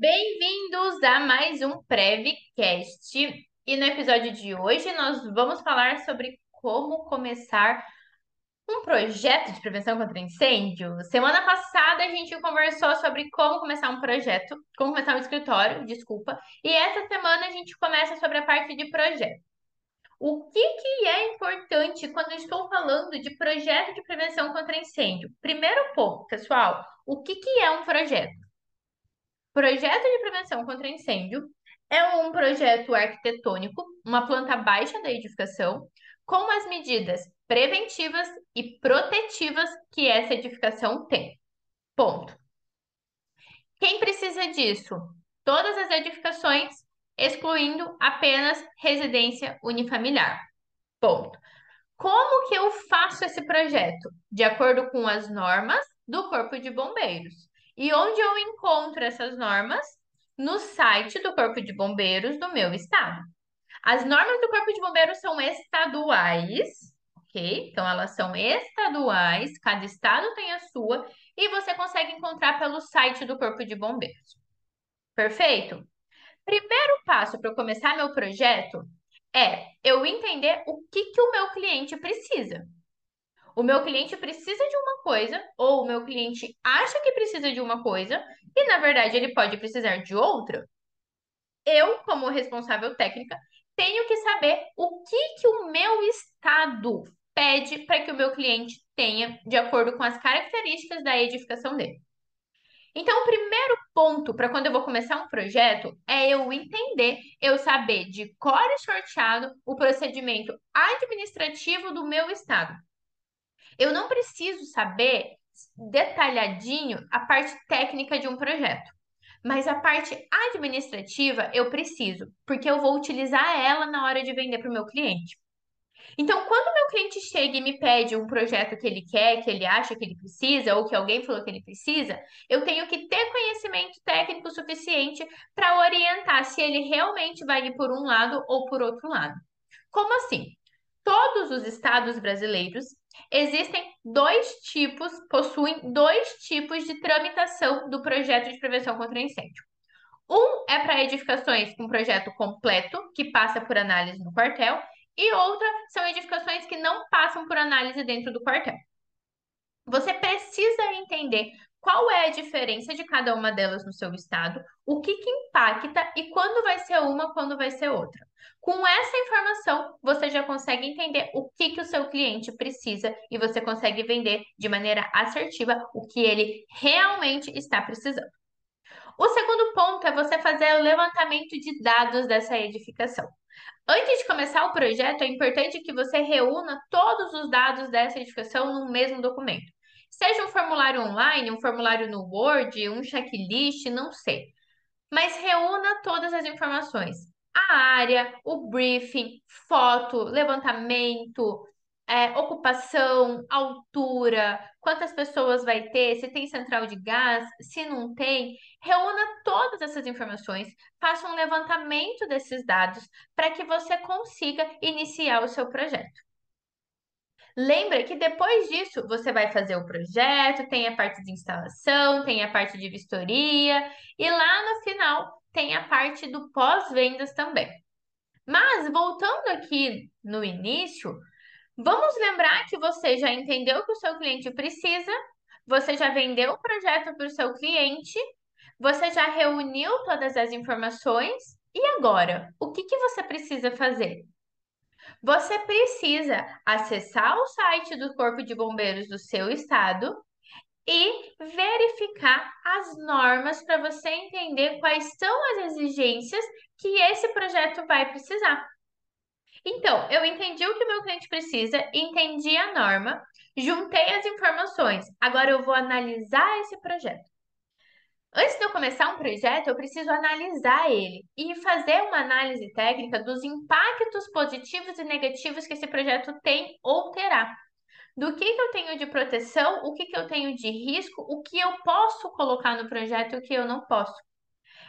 Bem-vindos a mais um Prevcast. E no episódio de hoje nós vamos falar sobre como começar um projeto de prevenção contra incêndio. Semana passada a gente conversou sobre como começar um projeto, como começar um escritório, desculpa. E essa semana a gente começa sobre a parte de projeto. O que, que é importante quando estou falando de projeto de prevenção contra incêndio? Primeiro ponto, pessoal, o que, que é um projeto? Projeto de prevenção contra incêndio é um projeto arquitetônico, uma planta baixa da edificação, com as medidas preventivas e protetivas que essa edificação tem. Ponto. Quem precisa disso? Todas as edificações excluindo apenas residência unifamiliar. Ponto. Como que eu faço esse projeto? De acordo com as normas do Corpo de Bombeiros. E onde eu encontro essas normas? No site do Corpo de Bombeiros do meu estado. As normas do Corpo de Bombeiros são estaduais, ok? Então, elas são estaduais, cada estado tem a sua, e você consegue encontrar pelo site do Corpo de Bombeiros. Perfeito? Primeiro passo para eu começar meu projeto é eu entender o que, que o meu cliente precisa. O meu cliente precisa de uma coisa, ou o meu cliente acha que precisa de uma coisa, e na verdade ele pode precisar de outra. Eu, como responsável técnica, tenho que saber o que, que o meu estado pede para que o meu cliente tenha, de acordo com as características da edificação dele. Então, o primeiro ponto para quando eu vou começar um projeto é eu entender, eu saber de cor e sorteado o procedimento administrativo do meu estado. Eu não preciso saber detalhadinho a parte técnica de um projeto, mas a parte administrativa eu preciso, porque eu vou utilizar ela na hora de vender para o meu cliente. Então, quando meu cliente chega e me pede um projeto que ele quer, que ele acha que ele precisa, ou que alguém falou que ele precisa, eu tenho que ter conhecimento técnico suficiente para orientar se ele realmente vai ir por um lado ou por outro lado. Como assim? Todos os estados brasileiros existem dois tipos, possuem dois tipos de tramitação do projeto de prevenção contra incêndio. Um é para edificações com projeto completo, que passa por análise no quartel, e outra são edificações que não passam por análise dentro do quartel. Você precisa entender qual é a diferença de cada uma delas no seu estado, o que, que impacta e quando vai ser uma, quando vai ser outra. Com essa informação, você já consegue entender o que, que o seu cliente precisa e você consegue vender de maneira assertiva o que ele realmente está precisando. O segundo ponto é você fazer o levantamento de dados dessa edificação. Antes de começar o projeto, é importante que você reúna todos os dados dessa edificação no mesmo documento. Seja um formulário online, um formulário no Word, um checklist, não sei. Mas reúna todas as informações. A área, o briefing, foto, levantamento, é, ocupação, altura, quantas pessoas vai ter, se tem central de gás, se não tem. Reúna todas essas informações, faça um levantamento desses dados para que você consiga iniciar o seu projeto. Lembra que depois disso você vai fazer o projeto, tem a parte de instalação, tem a parte de vistoria e lá no final tem a parte do pós-vendas também. Mas voltando aqui no início, Vamos lembrar que você já entendeu que o seu cliente precisa, você já vendeu o projeto para o seu cliente, você já reuniu todas as informações, e agora? O que, que você precisa fazer? Você precisa acessar o site do Corpo de Bombeiros do seu estado e verificar as normas para você entender quais são as exigências que esse projeto vai precisar. Então, eu entendi o que meu cliente precisa, entendi a norma, juntei as informações. Agora eu vou analisar esse projeto. Antes de eu começar um projeto, eu preciso analisar ele e fazer uma análise técnica dos impactos positivos e negativos que esse projeto tem ou terá. Do que, que eu tenho de proteção, o que, que eu tenho de risco, o que eu posso colocar no projeto e o que eu não posso.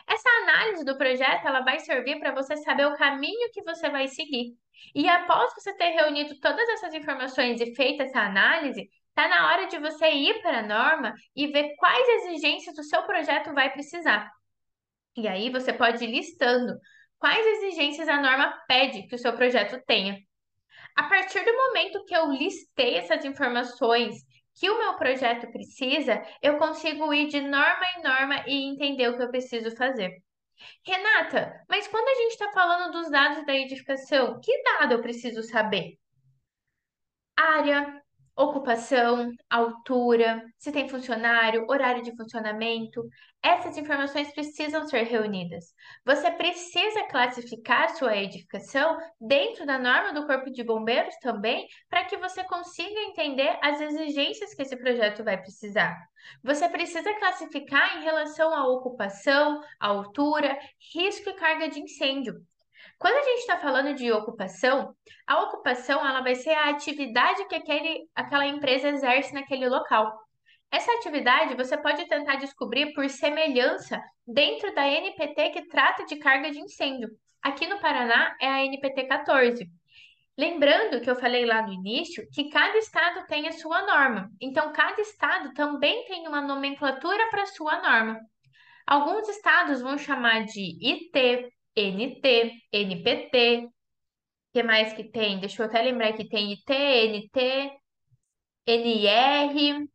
Essa análise do projeto ela vai servir para você saber o caminho que você vai seguir. E após você ter reunido todas essas informações e feito essa análise, está na hora de você ir para a norma e ver quais exigências o seu projeto vai precisar. E aí você pode ir listando quais exigências a norma pede que o seu projeto tenha. A partir do momento que eu listei essas informações que o meu projeto precisa, eu consigo ir de norma em norma e entender o que eu preciso fazer. Renata, mas quando a gente está falando dos dados da edificação, que dado eu preciso saber? Área, ocupação, altura, se tem funcionário, horário de funcionamento. Essas informações precisam ser reunidas. Você precisa classificar sua edificação dentro da norma do Corpo de Bombeiros também, para que você consiga entender as exigências que esse projeto vai precisar. Você precisa classificar em relação à ocupação, altura, risco e carga de incêndio. Quando a gente está falando de ocupação, a ocupação ela vai ser a atividade que aquele, aquela empresa exerce naquele local. Essa atividade você pode tentar descobrir por semelhança dentro da NPT que trata de carga de incêndio. Aqui no Paraná é a NPT 14. Lembrando que eu falei lá no início que cada estado tem a sua norma. Então, cada estado também tem uma nomenclatura para sua norma. Alguns estados vão chamar de IT, NT, NPT. O que mais que tem? Deixa eu até lembrar que tem IT, NT, NR.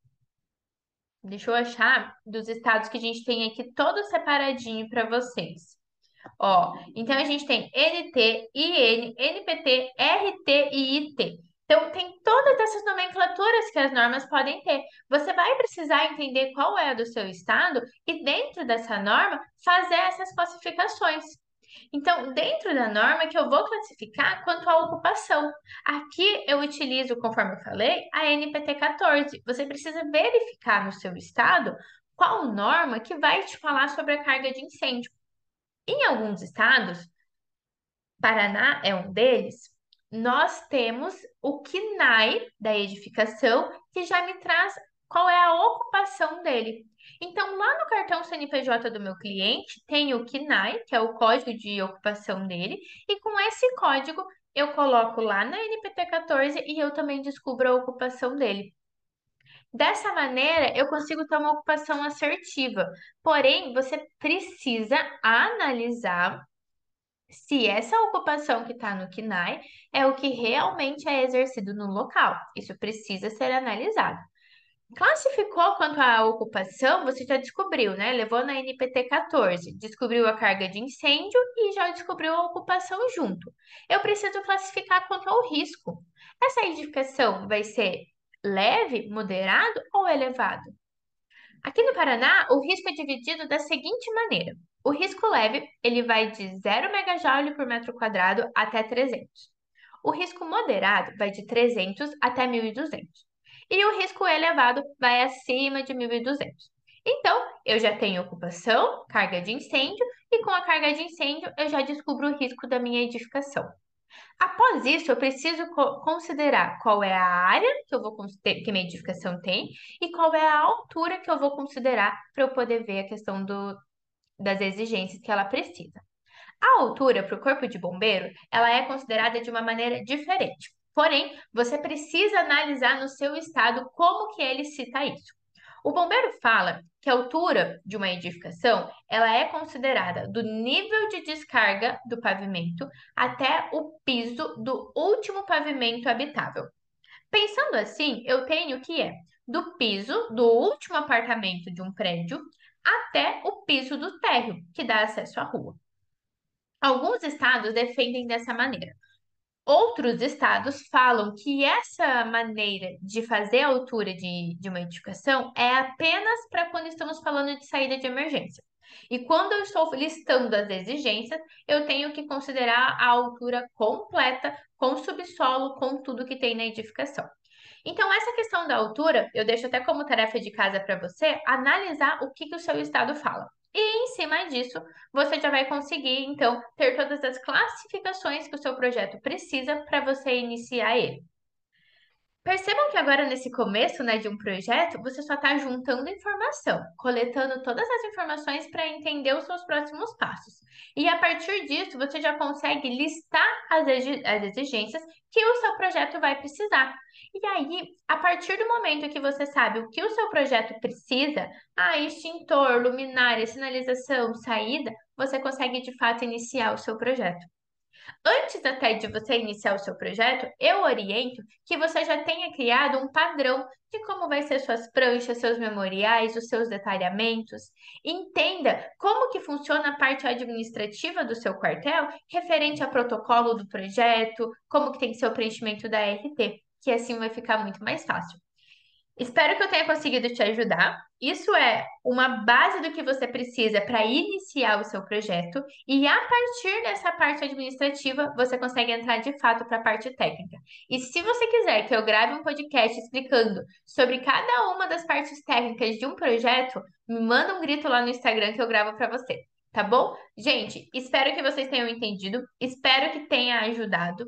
Deixa eu achar dos estados que a gente tem aqui todo separadinho para vocês. Ó, então a gente tem NT, IN, NPT, RT e IT. Então, tem todas essas nomenclaturas que as normas podem ter. Você vai precisar entender qual é a do seu estado e, dentro dessa norma, fazer essas classificações. Então, dentro da norma que eu vou classificar quanto à ocupação. Aqui eu utilizo, conforme eu falei, a NPT 14. Você precisa verificar no seu estado qual norma que vai te falar sobre a carga de incêndio. Em alguns estados, Paraná é um deles, nós temos o KNAI da edificação, que já me traz qual é a ocupação dele. Então, lá no cartão CNPJ do meu cliente, tem o KNAI, que é o código de ocupação dele, e com esse código eu coloco lá na NPT 14 e eu também descubro a ocupação dele. Dessa maneira, eu consigo ter uma ocupação assertiva. Porém, você precisa analisar se essa ocupação que está no KNAI é o que realmente é exercido no local. Isso precisa ser analisado. Classificou quanto à ocupação, você já descobriu, né? Levou na NPT 14, descobriu a carga de incêndio e já descobriu a ocupação junto. Eu preciso classificar quanto ao risco. Essa edificação vai ser leve, moderado ou elevado? Aqui no Paraná, o risco é dividido da seguinte maneira. O risco leve, ele vai de 0 MJ por metro quadrado até 300. O risco moderado vai de 300 até 1.200 e o risco elevado vai acima de 1.200. Então, eu já tenho ocupação, carga de incêndio, e com a carga de incêndio eu já descubro o risco da minha edificação. Após isso, eu preciso considerar qual é a área que eu vou que minha edificação tem e qual é a altura que eu vou considerar para eu poder ver a questão do, das exigências que ela precisa. A altura para o corpo de bombeiro, ela é considerada de uma maneira diferente. Porém, você precisa analisar no seu estado como que ele cita isso. O bombeiro fala que a altura de uma edificação, ela é considerada do nível de descarga do pavimento até o piso do último pavimento habitável. Pensando assim, eu tenho que é do piso do último apartamento de um prédio até o piso do térreo, que dá acesso à rua. Alguns estados defendem dessa maneira. Outros estados falam que essa maneira de fazer a altura de, de uma edificação é apenas para quando estamos falando de saída de emergência. E quando eu estou listando as exigências, eu tenho que considerar a altura completa, com subsolo, com tudo que tem na edificação. Então, essa questão da altura, eu deixo até como tarefa de casa para você analisar o que, que o seu estado fala. E em cima disso, você já vai conseguir, então, ter todas as classificações que o seu projeto precisa para você iniciar ele. Percebam que agora, nesse começo, né, de um projeto, você só está juntando informação, coletando todas as informações para entender os seus próximos passos. E a partir disso, você já consegue listar as, as exigências que o seu projeto vai precisar. E aí, a partir do momento que você sabe o que o seu projeto precisa, ah, extintor, luminária, sinalização, saída, você consegue de fato iniciar o seu projeto. Antes até de você iniciar o seu projeto, eu oriento que você já tenha criado um padrão de como vai ser suas pranchas, seus memoriais, os seus detalhamentos. Entenda como que funciona a parte administrativa do seu quartel referente ao protocolo do projeto, como que tem que ser o preenchimento da RT, que assim vai ficar muito mais fácil. Espero que eu tenha conseguido te ajudar. Isso é uma base do que você precisa para iniciar o seu projeto, e a partir dessa parte administrativa, você consegue entrar de fato para a parte técnica. E se você quiser que eu grave um podcast explicando sobre cada uma das partes técnicas de um projeto, me manda um grito lá no Instagram que eu gravo para você. Tá bom? Gente, espero que vocês tenham entendido, espero que tenha ajudado.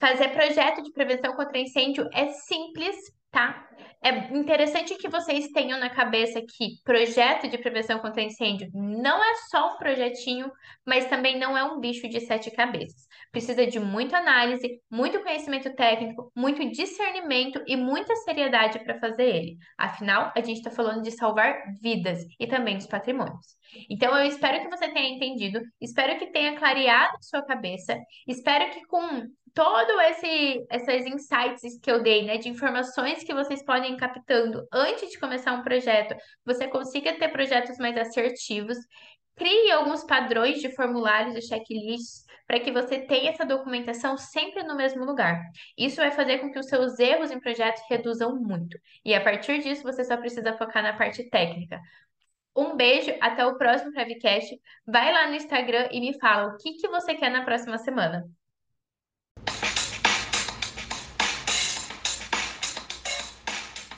Fazer projeto de prevenção contra incêndio é simples, tá? É interessante que vocês tenham na cabeça que projeto de prevenção contra incêndio não é só um projetinho, mas também não é um bicho de sete cabeças. Precisa de muita análise, muito conhecimento técnico, muito discernimento e muita seriedade para fazer ele. Afinal, a gente está falando de salvar vidas e também os patrimônios. Então, eu espero que você tenha entendido, espero que tenha clareado sua cabeça, espero que com todo esse esses insights que eu dei, né, de informações que vocês podem ir captando antes de começar um projeto, você consiga ter projetos mais assertivos. Crie alguns padrões de formulários e checklists para que você tenha essa documentação sempre no mesmo lugar. Isso vai fazer com que os seus erros em projetos reduzam muito. E a partir disso, você só precisa focar na parte técnica. Um beijo, até o próximo Prevcast. Vai lá no Instagram e me fala o que, que você quer na próxima semana.